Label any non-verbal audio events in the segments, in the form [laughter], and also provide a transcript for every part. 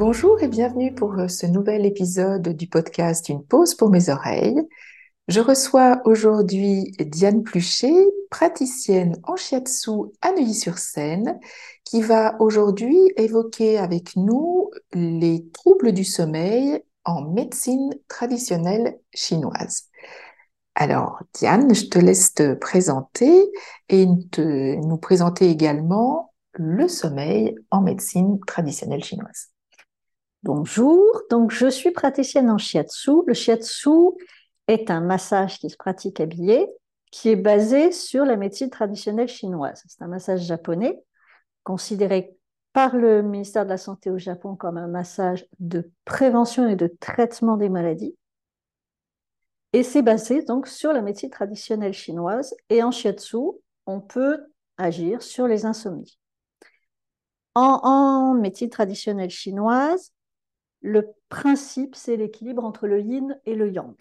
Bonjour et bienvenue pour euh, ce nouvel épisode du podcast Une pause pour mes oreilles. Je reçois aujourd'hui Diane Pluchet, praticienne en shiatsu à Neuilly-sur-Seine, qui va aujourd'hui évoquer avec nous les troubles du sommeil en médecine traditionnelle chinoise. Alors, Diane, je te laisse te présenter et te, nous présenter également le sommeil en médecine traditionnelle chinoise. Bonjour, donc je suis praticienne en shiatsu. Le shiatsu est un massage qui se pratique habillé, qui est basé sur la médecine traditionnelle chinoise. C'est un massage japonais, considéré par le ministère de la Santé au Japon comme un massage de prévention et de traitement des maladies. Et c'est basé donc sur la médecine traditionnelle chinoise. Et en shiatsu, on peut agir sur les insomnies. En, en médecine traditionnelle chinoise, le principe, c'est l'équilibre entre le yin et le yang.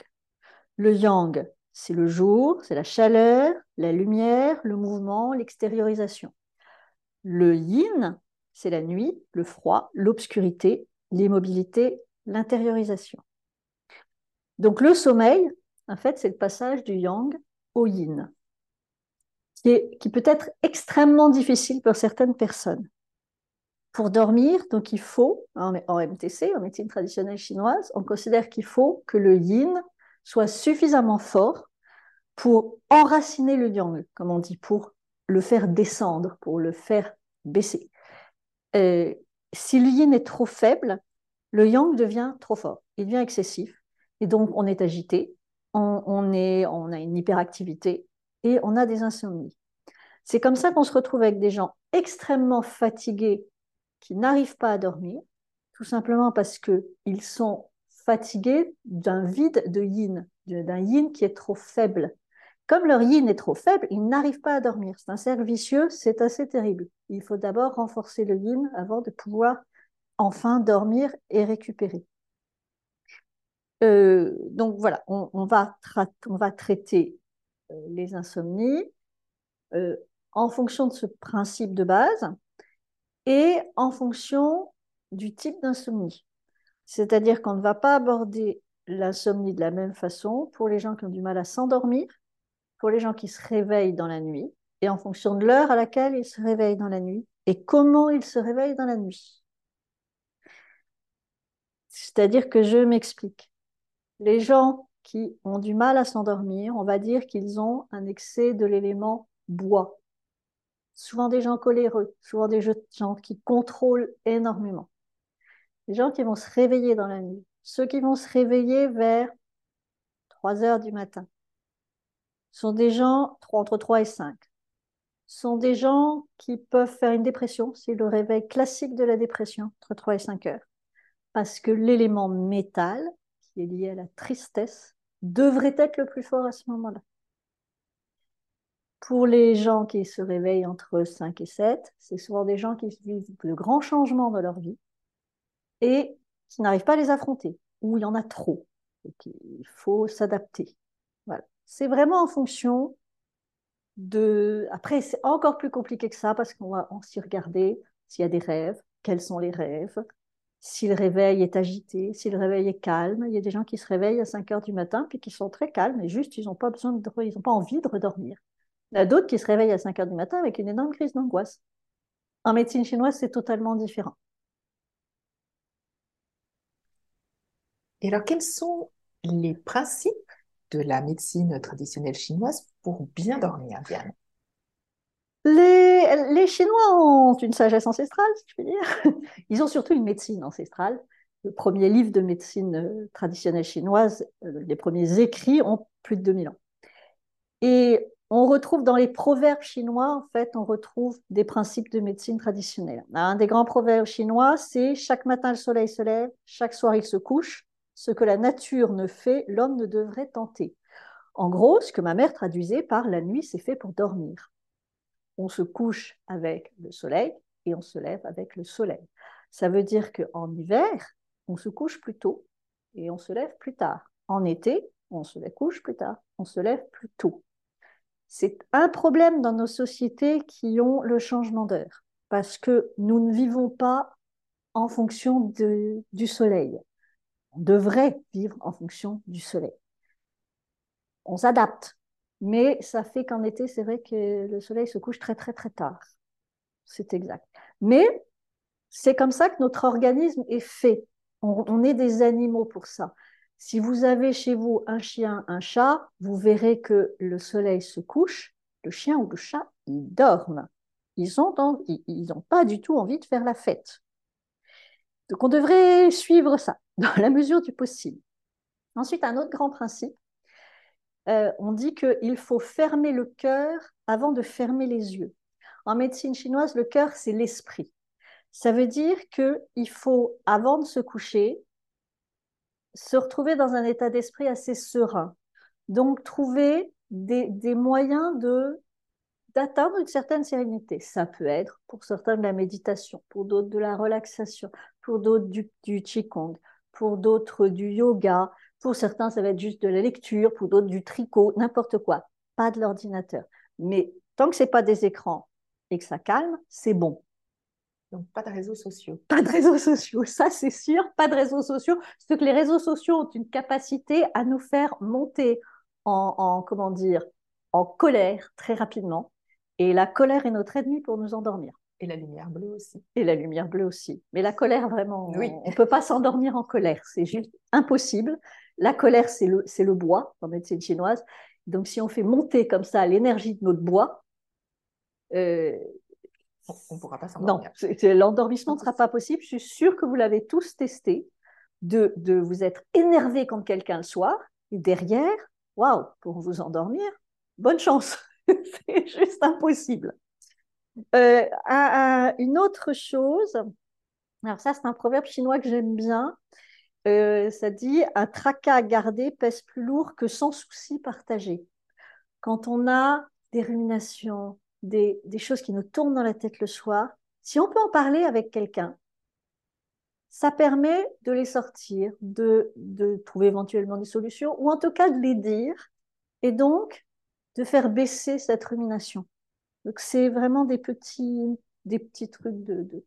Le yang, c'est le jour, c'est la chaleur, la lumière, le mouvement, l'extériorisation. Le yin, c'est la nuit, le froid, l'obscurité, l'immobilité, l'intériorisation. Donc le sommeil, en fait, c'est le passage du yang au yin, qui, peut être extrêmement difficile pour certaines personnes pour dormir, donc il faut, en, MTC, en médecine traditionnelle chinoise, on considère qu'il faut que le yin soit suffisamment fort pour enraciner le yang, comme on dit, pour le faire descendre, pour le faire baisser. si le yin est trop faible, le yang devient trop fort, il devient excessif, et donc on est agité, on a une hyperactivité et on a des insomnies. C'est comme ça qu'on se retrouve avec des gens extrêmement fatigués qui n'arrivent pas à dormir, tout simplement parce qu'ils sont fatigués d'un vide de yin, d'un yin qui est trop faible. Comme leur yin est trop faible, ils n'arrivent pas à dormir. C'est un cercle vicieux, c'est assez terrible. Il faut d'abord renforcer le yin avant de pouvoir enfin dormir et récupérer. Euh, donc voilà, on, va, on va, traiter euh, les insomnies euh, en fonction de ce principe de base et en fonction du type d'insomnie. C'est-à-dire qu'on ne va pas aborder l'insomnie de la même façon pour les gens qui ont du mal à s'endormir, pour les gens qui se réveillent dans la nuit, et en fonction de l'heure à laquelle ils se réveillent dans la nuit et comment ils se réveillent dans la nuit. C'est-à-dire que je m'explique. Les gens qui ont du mal à s'endormir, on va dire qu'ils ont un excès de l'élément bois souvent des gens coléreux, souvent des gens qui contrôlent énormément. Les gens qui vont se réveiller dans la nuit, ceux qui vont se réveiller vers 3 heures du matin, sont des gens entre 3 et 5, sont des gens qui peuvent faire une dépression, c'est le réveil classique de la dépression, entre 3 et 5 heures, parce que l'élément métal, qui est lié à la tristesse, devrait être le plus fort à ce moment-là. Pour les gens qui se réveillent entre 5 et 7, c'est souvent des gens qui vivent de grands changements dans leur vie et qui n'arrivent pas à les affronter, ou il y en a trop. Et il faut s'adapter. Voilà. C'est vraiment en fonction de. Après, c'est encore plus compliqué que ça parce qu'on va s'y regarder s'il y a des rêves, quels sont les rêves, si le réveil est agité, si le réveil est calme. Il y a des gens qui se réveillent à 5 heures du matin puis qui sont très calmes et juste ils n'ont pas de, ils n'ont pas envie de redormir. Il y a d'autres qui se réveillent à 5 heures du matin avec une énorme crise d'angoisse. En médecine chinoise, c'est totalement différent. Et alors, quels sont les principes de la médecine traditionnelle chinoise pour bien dormir, Diane? Les, les, Chinois ont une sagesse ancestrale, si je puis dire. [laughs] Ils ont surtout une médecine ancestrale. Le premier livre de médecine euh, traditionnelle chinoise, euh, les premiers écrits ont plus de 2000 ans. Et on retrouve dans les proverbes chinois, en fait, on retrouve des principes de médecine traditionnelle. Un des grands proverbes chinois, c'est chaque matin le soleil se lève, chaque soir il se couche. Ce que la nature ne fait, l'homme ne devrait tenter. En gros, ce que ma mère traduisait par la nuit, c'est fait pour dormir. On se couche avec le soleil et on se lève avec le soleil. Ça veut dire qu'en hiver, on se couche plus tôt et on se lève plus tard. En été, on se couche plus tard, on se lève plus tôt. C'est un problème dans nos sociétés qui ont le changement d'heure, parce que nous ne vivons pas en fonction du soleil. On devrait vivre en fonction du soleil. On s'adapte, mais ça fait qu'en été, c'est vrai que le soleil se couche très très très tard. C'est exact. Mais c'est comme ça que notre organisme est fait. On, est des animaux pour ça. Si vous avez chez vous un chien, un chat, vous verrez que le soleil se couche, le chien ou le chat, ils dorment. Ils n'ont pas du tout envie de faire la fête. Donc on devrait suivre ça [laughs] dans la mesure du possible. Ensuite, un autre grand principe, euh, on dit qu'il faut fermer le cœur avant de fermer les yeux. En médecine chinoise, le cœur, c'est l'esprit. Ça veut dire qu'il faut, avant de se coucher, se retrouver dans un état d'esprit assez serein. Donc, trouver des, des moyens de d'atteindre une certaine sérénité. Ça peut être pour certains de la méditation, pour d'autres de la relaxation, pour d'autres du, du qigong, pour d'autres du yoga, pour certains ça va être juste de la lecture, pour d'autres du tricot, n'importe quoi. Pas de l'ordinateur. Mais tant que c'est pas des écrans et que ça calme, c'est bon. Donc, pas de réseaux sociaux. [laughs] Pas de réseaux sociaux, ça c'est sûr, pas de réseaux sociaux. Parce que les réseaux sociaux ont une capacité à nous faire monter en, en comment dire, en colère très rapidement. Et la colère est notre ennemi pour nous endormir. Et la lumière bleue aussi. Et la lumière bleue aussi. Mais la colère, vraiment, oui. on ne peut pas s'endormir en colère. C'est juste impossible. La colère, c'est le, le bois en médecine chinoise. Donc, si on fait monter comme ça l'énergie de notre bois, euh, on ne pourra pas s'endormir. Non, l'endormissement ne sera pas possible. Je suis sûre que vous l'avez tous testé, de, de vous être énervé contre quelqu'un le soir, et derrière, waouh, pour vous endormir, bonne chance. [laughs] c'est juste impossible. Euh, à, à une autre chose, alors ça c'est un proverbe chinois que j'aime bien, euh, ça dit un tracas à garder pèse plus lourd que sans souci partagé. Quand on a des ruminations, des, des, choses qui nous tournent dans la tête le soir, si on peut en parler avec quelqu'un, ça permet de les sortir, de, de trouver éventuellement des solutions, ou en tout cas de les dire, et donc de faire baisser cette rumination. Donc c'est vraiment des petits, des petits trucs de, de,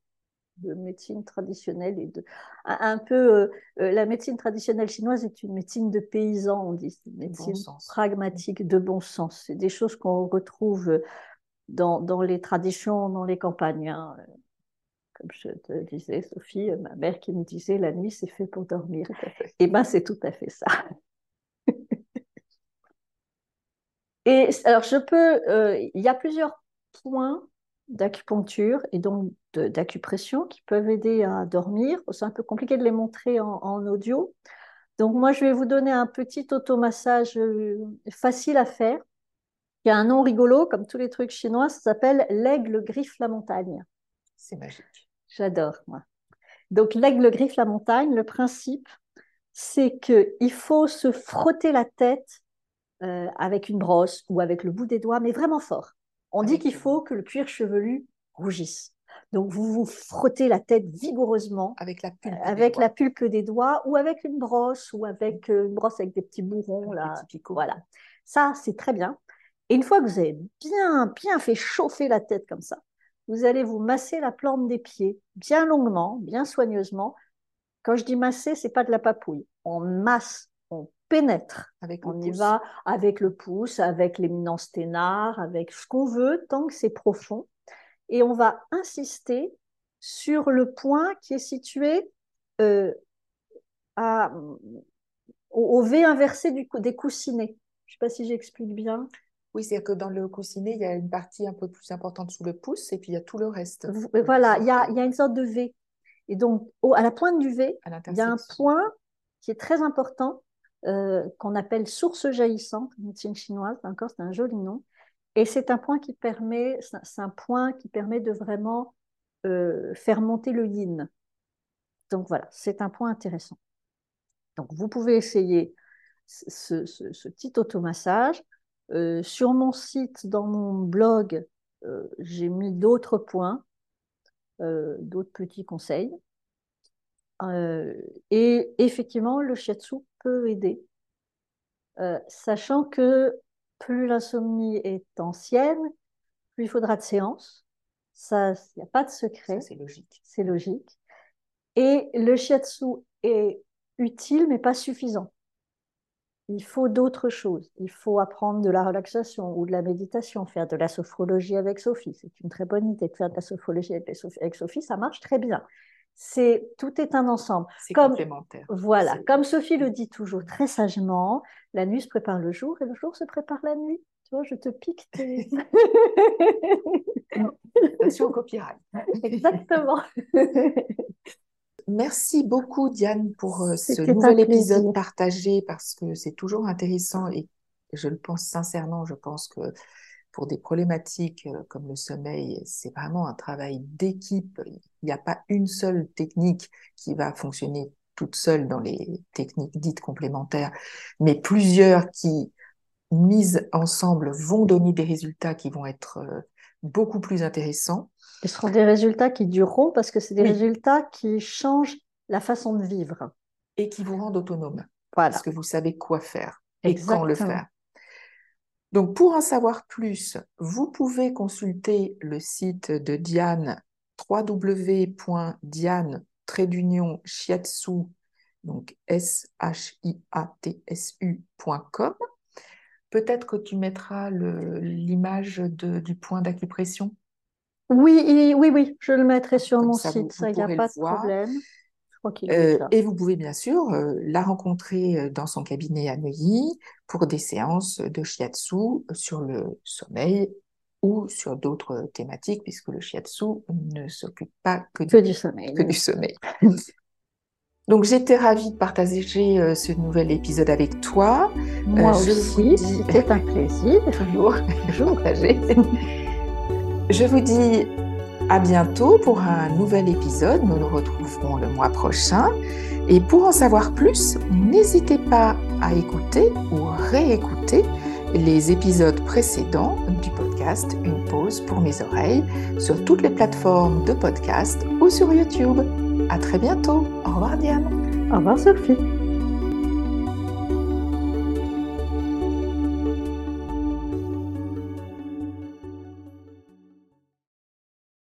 de médecine traditionnelle et de un, un peu euh, euh, la médecine traditionnelle chinoise est une médecine de paysans, on dit, une médecine bon pragmatique de bon sens. C'est des choses qu'on retrouve dans, dans, les traditions, dans les campagnes. Hein. Comme je te disais, Sophie, ma mère qui me disait la nuit c'est fait pour dormir. Et eh ben c'est tout à fait ça. [laughs] Et alors, je peux, euh, il y a plusieurs points d'acupuncture et donc d'acupression qui peuvent aider à dormir. C'est un peu compliqué de les montrer en, en, audio. Donc, moi, je vais vous donner un petit automassage euh, facile à faire. Il y a un nom rigolo, comme tous les trucs chinois, ça s'appelle l'aigle griffe la montagne. C'est magique. J'adore, moi. Donc, l'aigle griffe la montagne, le principe, c'est qu'il faut se frotter la tête euh, avec une brosse ou avec le bout des doigts, mais vraiment fort. On dit qu'il faut que le cuir chevelu rougisse. Donc vous vous frottez la tête vigoureusement avec la pulpe, avec des, la pulpe des doigts ou avec une brosse ou avec euh, une brosse avec des petits bourrons là. Petits voilà. Ça c'est très bien. Et une fois que vous avez bien bien fait chauffer la tête comme ça, vous allez vous masser la plante des pieds bien longuement, bien soigneusement. Quand je dis masser, c'est pas de la papouille. On masse pénètre. Avec on y va avec le pouce, avec l'éminence ténard, avec ce qu'on veut, tant que c'est profond. Et on va insister sur le point qui est situé euh, à, au, au, V inversé du, des coussinets. Je ne sais pas si j'explique bien. Oui, c'est-à-dire que dans le coussinet, il y a une partie un peu plus importante sous le pouce et puis il y a tout le reste. Voilà, il y a, il y a une sorte de V. Et donc, au, à la pointe du V, il y a un point qui est très important euh, qu'on appelle source jaillissante, médecine chinoise, encore c'est un joli nom. Et c'est un point qui permet, c'est un point qui permet de vraiment euh, faire monter le yin. Donc voilà, c'est un point intéressant. Donc vous pouvez essayer ce, ce, ce petit automassage. Euh, sur mon site, dans mon blog, euh, j'ai mis d'autres points, euh, d'autres petits conseils. Et effectivement, le shiatsu peut aider, sachant que plus l'insomnie est ancienne, plus il faudra de séances. Ça, il n'y a pas de secret. C'est logique. C'est logique. Et le shiatsu est utile, mais pas suffisant. Il faut d'autres choses. Il faut apprendre de la relaxation ou de la méditation, faire de la sophrologie avec Sophie. C'est une très bonne idée de faire de la sophrologie avec Sophie. Ça marche très bien. C'est tout est un ensemble. C'est complémentaire. Voilà, comme Sophie le dit toujours très sagement, la nuit se prépare le jour et le jour se prépare la nuit. Tu vois, je te pique tes. [laughs] [laughs] Attention au copyright. Exactement. [laughs] Merci beaucoup Diane pour euh, ce nouvel épisode partagé parce que c'est toujours intéressant et je le pense sincèrement, je pense que pour des problématiques euh, comme le sommeil, c'est vraiment un travail d'équipe. Il n'y a pas une seule technique qui va fonctionner toute seule dans les techniques dites complémentaires, mais plusieurs qui, mises ensemble, vont donner des résultats qui vont être euh, beaucoup plus intéressants. Ce seront des résultats qui dureront parce que c'est des résultats qui changent la façon de vivre. Et qui vous rendent autonome. Parce que vous savez quoi faire et quand le faire. Donc, pour en savoir plus, vous pouvez consulter le site de Diane, www.diane shiatsu donc S-H-I-A-T-S-U.com. Peut-être que tu mettras l'image du point d'acupression. Oui, oui, oui, je le mettrai sur mon site, ça, il n'y a pas de problème. Euh, et vous pouvez bien sûr euh, la rencontrer euh, dans son cabinet à Neuilly pour des séances de shiatsu sur le sommeil ou sur d'autres thématiques, puisque le shiatsu ne s'occupe pas que, du, sommeil. Que du sommeil. [laughs] Donc j'étais ravie de partager ce nouvel épisode avec toi. Moi aussi, c'était un plaisir. [laughs] Toujours, toujours. [laughs] je vous dis à bientôt pour un nouvel épisode. Nous nous retrouverons le mois prochain. Et pour en savoir plus, n'hésitez pas à écouter ou réécouter les épisodes précédents du podcast Une pause pour mes oreilles sur toutes les plateformes de podcast ou sur YouTube. À très bientôt. Au revoir Diane. Au revoir Sophie.